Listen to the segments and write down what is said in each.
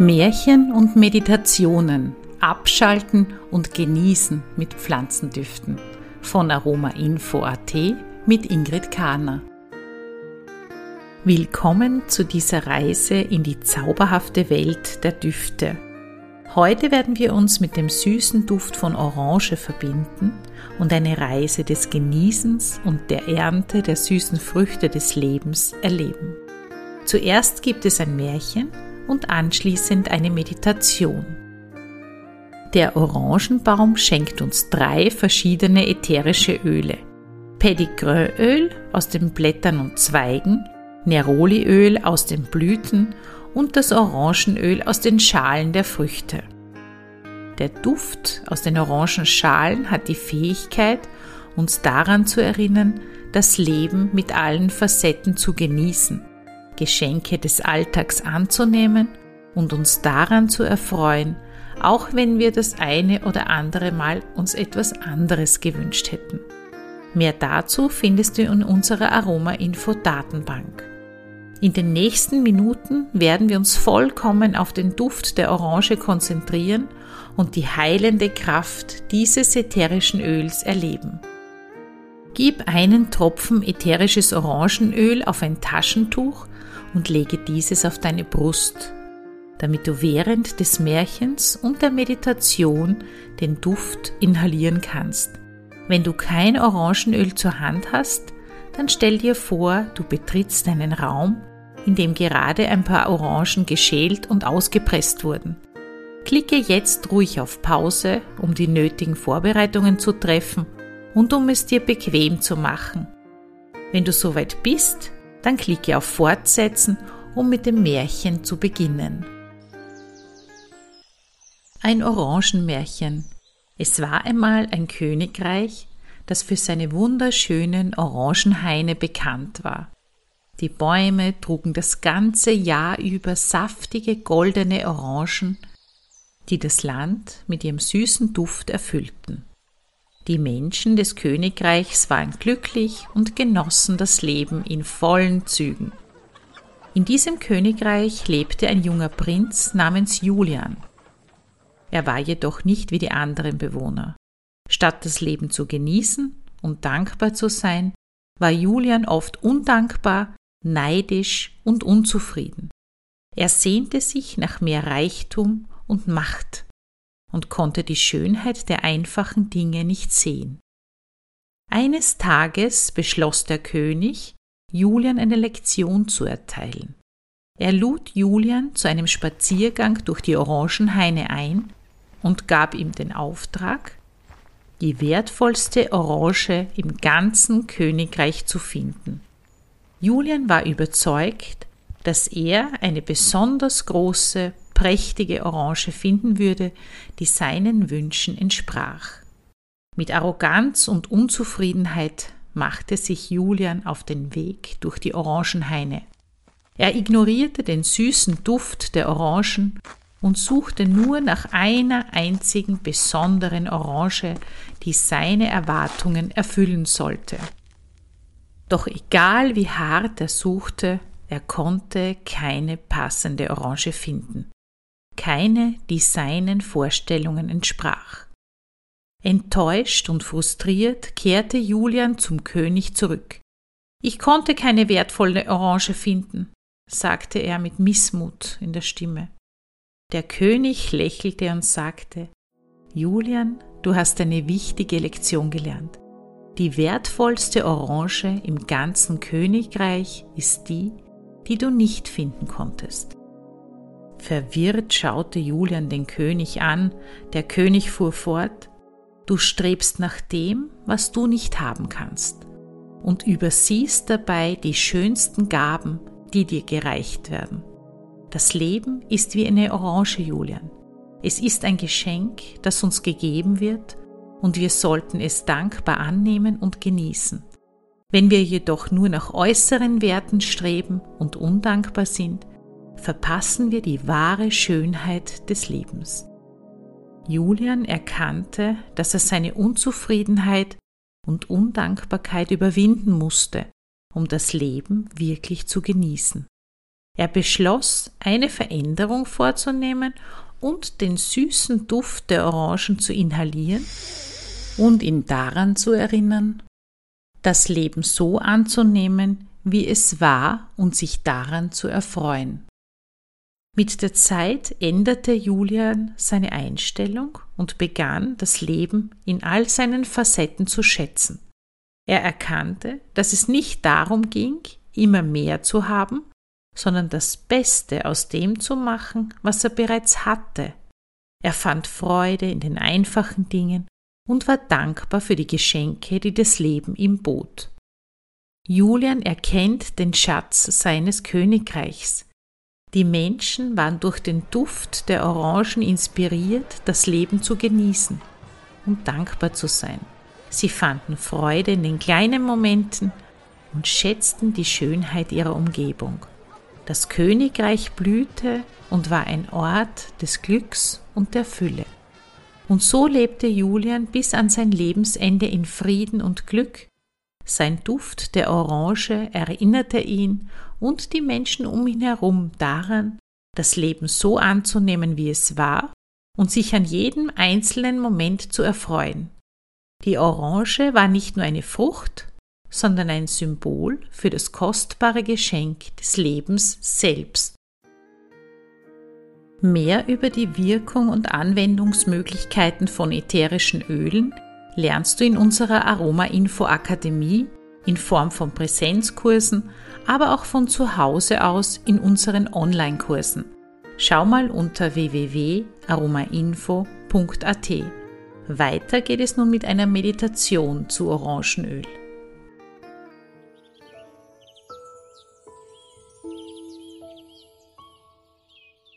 Märchen und Meditationen abschalten und genießen mit Pflanzendüften von Aromainfo.at mit Ingrid Kahner. Willkommen zu dieser Reise in die zauberhafte Welt der Düfte. Heute werden wir uns mit dem süßen Duft von Orange verbinden und eine Reise des Genießens und der Ernte der süßen Früchte des Lebens erleben. Zuerst gibt es ein Märchen und anschließend eine Meditation. Der Orangenbaum schenkt uns drei verschiedene ätherische Öle. Pedigreuöl aus den Blättern und Zweigen, Neroliöl aus den Blüten und das Orangenöl aus den Schalen der Früchte. Der Duft aus den Orangenschalen hat die Fähigkeit, uns daran zu erinnern, das Leben mit allen Facetten zu genießen Geschenke des Alltags anzunehmen und uns daran zu erfreuen, auch wenn wir das eine oder andere Mal uns etwas anderes gewünscht hätten. Mehr dazu findest du in unserer Aroma-Info-Datenbank. In den nächsten Minuten werden wir uns vollkommen auf den Duft der Orange konzentrieren und die heilende Kraft dieses ätherischen Öls erleben. Gib einen Tropfen ätherisches Orangenöl auf ein Taschentuch und lege dieses auf deine Brust, damit du während des Märchens und der Meditation den Duft inhalieren kannst. Wenn du kein Orangenöl zur Hand hast, dann stell dir vor, du betrittst einen Raum, in dem gerade ein paar Orangen geschält und ausgepresst wurden. Klicke jetzt ruhig auf Pause, um die nötigen Vorbereitungen zu treffen und um es dir bequem zu machen. Wenn du soweit bist, dann klicke auf Fortsetzen, um mit dem Märchen zu beginnen. Ein Orangenmärchen. Es war einmal ein Königreich, das für seine wunderschönen Orangenhaine bekannt war. Die Bäume trugen das ganze Jahr über saftige goldene Orangen, die das Land mit ihrem süßen Duft erfüllten. Die Menschen des Königreichs waren glücklich und genossen das Leben in vollen Zügen. In diesem Königreich lebte ein junger Prinz namens Julian. Er war jedoch nicht wie die anderen Bewohner. Statt das Leben zu genießen und dankbar zu sein, war Julian oft undankbar, neidisch und unzufrieden. Er sehnte sich nach mehr Reichtum und Macht und konnte die Schönheit der einfachen Dinge nicht sehen. Eines Tages beschloss der König, Julian eine Lektion zu erteilen. Er lud Julian zu einem Spaziergang durch die Orangenhaine ein und gab ihm den Auftrag, die wertvollste Orange im ganzen Königreich zu finden. Julian war überzeugt, dass er eine besonders große, prächtige Orange finden würde, die seinen Wünschen entsprach. Mit Arroganz und Unzufriedenheit machte sich Julian auf den Weg durch die Orangenhaine. Er ignorierte den süßen Duft der Orangen und suchte nur nach einer einzigen besonderen Orange, die seine Erwartungen erfüllen sollte. Doch egal wie hart er suchte, er konnte keine passende Orange finden keine, die seinen Vorstellungen entsprach. Enttäuscht und frustriert kehrte Julian zum König zurück. Ich konnte keine wertvolle Orange finden, sagte er mit Missmut in der Stimme. Der König lächelte und sagte Julian, du hast eine wichtige Lektion gelernt. Die wertvollste Orange im ganzen Königreich ist die, die du nicht finden konntest. Verwirrt schaute Julian den König an, der König fuhr fort, Du strebst nach dem, was du nicht haben kannst, und übersiehst dabei die schönsten Gaben, die dir gereicht werden. Das Leben ist wie eine Orange, Julian. Es ist ein Geschenk, das uns gegeben wird, und wir sollten es dankbar annehmen und genießen. Wenn wir jedoch nur nach äußeren Werten streben und undankbar sind, verpassen wir die wahre Schönheit des Lebens. Julian erkannte, dass er seine Unzufriedenheit und Undankbarkeit überwinden musste, um das Leben wirklich zu genießen. Er beschloss, eine Veränderung vorzunehmen und den süßen Duft der Orangen zu inhalieren und ihn daran zu erinnern, das Leben so anzunehmen, wie es war und sich daran zu erfreuen. Mit der Zeit änderte Julian seine Einstellung und begann das Leben in all seinen Facetten zu schätzen. Er erkannte, dass es nicht darum ging, immer mehr zu haben, sondern das Beste aus dem zu machen, was er bereits hatte. Er fand Freude in den einfachen Dingen und war dankbar für die Geschenke, die das Leben ihm bot. Julian erkennt den Schatz seines Königreichs. Die Menschen waren durch den Duft der Orangen inspiriert, das Leben zu genießen und dankbar zu sein. Sie fanden Freude in den kleinen Momenten und schätzten die Schönheit ihrer Umgebung. Das Königreich blühte und war ein Ort des Glücks und der Fülle. Und so lebte Julian bis an sein Lebensende in Frieden und Glück. Sein Duft der Orange erinnerte ihn und die Menschen um ihn herum daran, das Leben so anzunehmen, wie es war, und sich an jedem einzelnen Moment zu erfreuen. Die Orange war nicht nur eine Frucht, sondern ein Symbol für das kostbare Geschenk des Lebens selbst. Mehr über die Wirkung und Anwendungsmöglichkeiten von ätherischen Ölen lernst du in unserer Aroma Info Akademie in Form von Präsenzkursen, aber auch von zu Hause aus in unseren Online-Kursen. Schau mal unter www.aromainfo.at. Weiter geht es nun mit einer Meditation zu Orangenöl.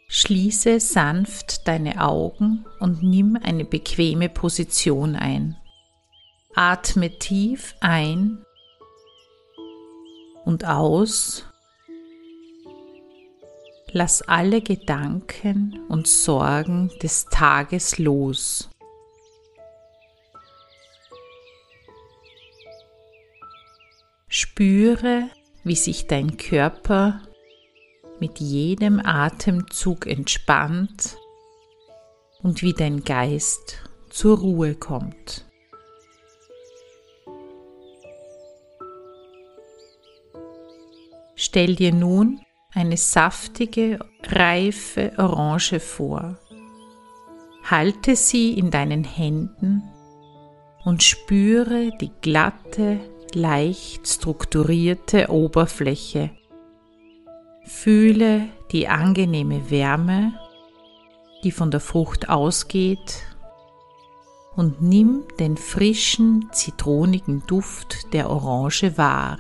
Schließe sanft deine Augen und nimm eine bequeme Position ein. Atme tief ein und aus. Lass alle Gedanken und Sorgen des Tages los. Spüre, wie sich dein Körper mit jedem Atemzug entspannt und wie dein Geist zur Ruhe kommt. Stell dir nun eine saftige, reife Orange vor. Halte sie in deinen Händen und spüre die glatte, leicht strukturierte Oberfläche Fühle die angenehme Wärme, die von der Frucht ausgeht und nimm den frischen, zitronigen Duft der Orange wahr.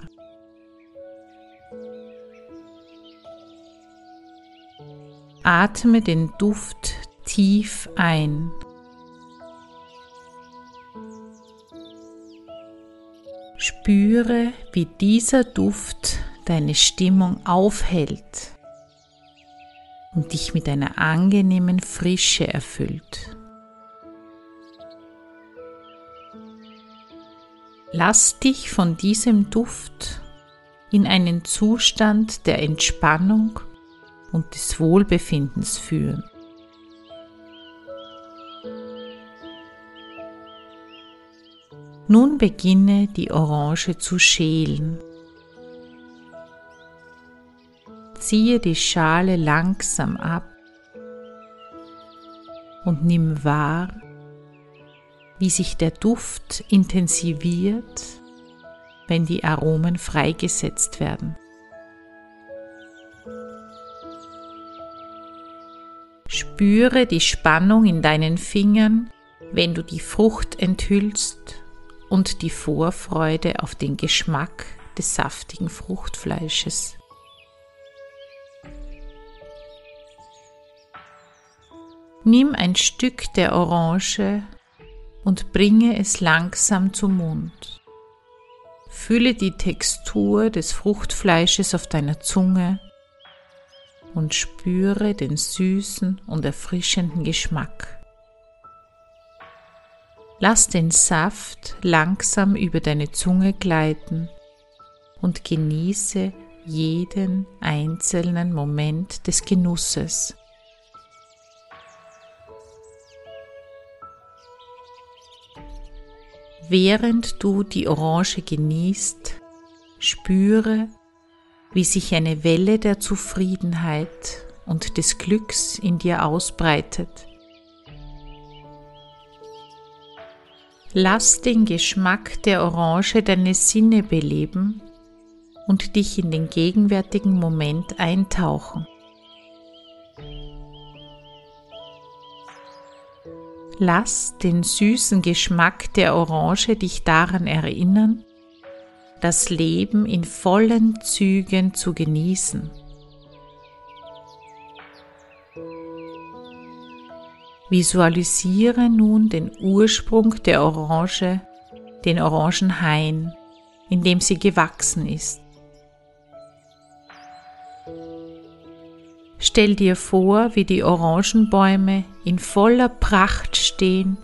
Atme den Duft tief ein. Spüre, wie dieser Duft deine Stimmung aufhält und dich mit einer angenehmen Frische erfüllt. Lass dich von diesem Duft in einen Zustand der Entspannung und des Wohlbefindens führen. Nun beginne die Orange zu schälen. Ziehe die Schale langsam ab und nimm wahr, wie sich der Duft intensiviert, wenn die Aromen freigesetzt werden. Spüre die Spannung in deinen Fingern, wenn du die Frucht enthüllst und die Vorfreude auf den Geschmack des saftigen Fruchtfleisches. Nimm ein Stück der Orange und bringe es langsam zum Mund. Fühle die Textur des Fruchtfleisches auf deiner Zunge und spüre den süßen und erfrischenden Geschmack. Lass den Saft langsam über deine Zunge gleiten und genieße, jeden einzelnen Moment des Genusses. Während du die Orange genießt, spüre, wie sich eine Welle der Zufriedenheit und des Glücks in dir ausbreitet. Lass den Geschmack der Orange deine Sinne beleben und dich in den gegenwärtigen Moment eintauchen. Lass den süßen Geschmack der Orange dich daran erinnern, das Leben in vollen Zügen zu genießen. Visualisiere nun den Ursprung der Orange, den Orangenhain, in dem sie gewachsen ist. Stell dir vor, wie die Orangenbäume in voller Pracht stehen,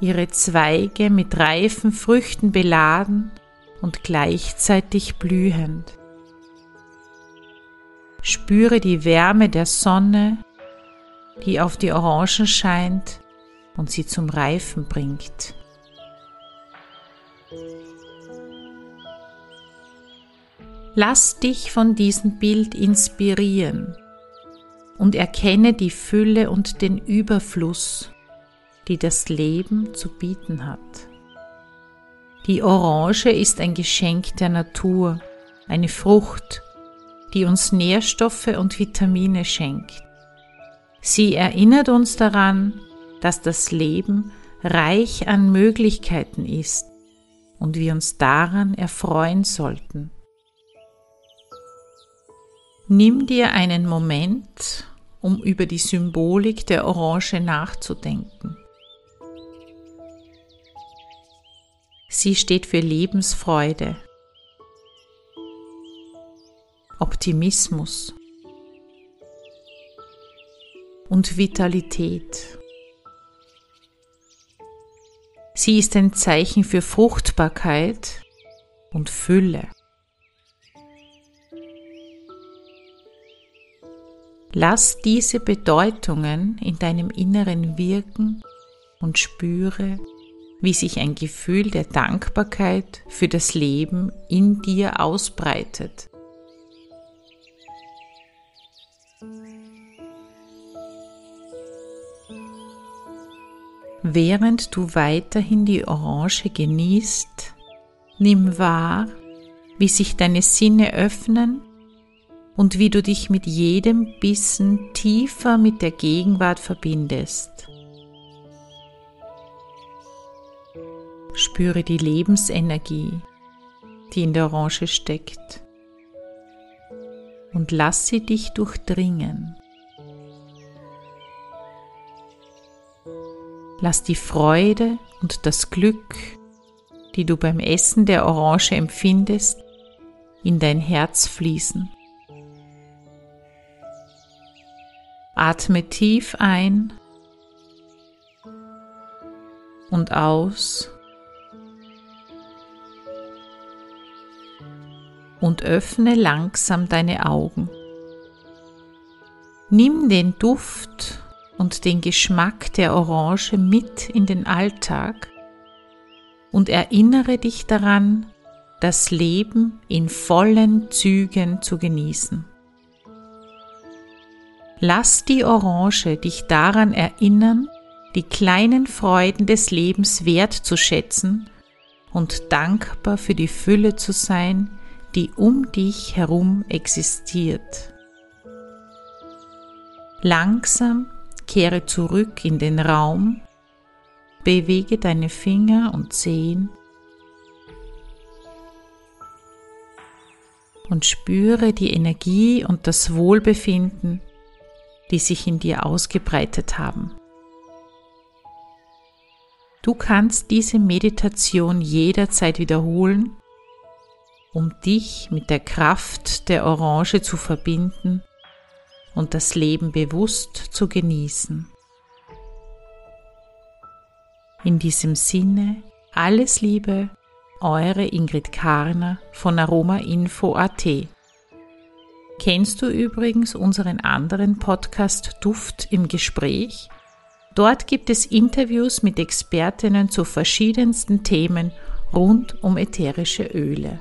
ihre Zweige mit reifen Früchten beladen und gleichzeitig blühend. Spüre die Wärme der Sonne, die auf die Orangen scheint und sie zum Reifen bringt. Lass dich von diesem Bild inspirieren und erkenne die Fülle und den Überfluss, die das Leben zu bieten hat. Die Orange ist ein Geschenk der Natur, eine Frucht, die uns Nährstoffe und Vitamine schenkt. Sie erinnert uns daran, dass das Leben reich an Möglichkeiten ist und wir uns daran erfreuen sollten. Nimm dir einen Moment um über die Symbolik der Orange nachzudenken. Sie steht für Lebensfreude, Optimismus und Vitalität. Sie ist ein Zeichen für Fruchtbarkeit und Fülle. Lass diese Bedeutungen in deinem Inneren wirken und spüre, wie sich ein Gefühl der Dankbarkeit für das Leben in dir ausbreitet. Während du weiterhin die Orange genießt, nimm wahr, wie sich deine Sinne öffnen und wie du dich mit jedem Bissen tiefer mit der Gegenwart verbindest. Spüre die Lebensenergie, die in der Orange steckt und lass sie dich durchdringen. Lass die Freude und das Glück, die du beim Essen der Orange empfindest, in dein Herz fließen. Atme tief ein und aus und öffne langsam deine Augen. Nimm den Duft und den Geschmack der Orange mit in den Alltag und erinnere dich daran, das Leben in vollen Zügen zu genießen. Lass die Orange dich daran erinnern, die kleinen Freuden des Lebens wertzuschätzen und dankbar für die Fülle zu sein, die um dich herum existiert. Langsam kehre zurück in den Raum, bewege deine Finger und Zehen und spüre die Energie und das Wohlbefinden, die sich in dir ausgebreitet haben. Du kannst diese Meditation jederzeit wiederholen, um dich mit der Kraft der Orange zu verbinden und das Leben bewusst zu genießen. In diesem Sinne, alles Liebe, eure Ingrid Karner von Aromainfo.at. Kennst du übrigens unseren anderen Podcast Duft im Gespräch? Dort gibt es Interviews mit Expertinnen zu verschiedensten Themen rund um ätherische Öle.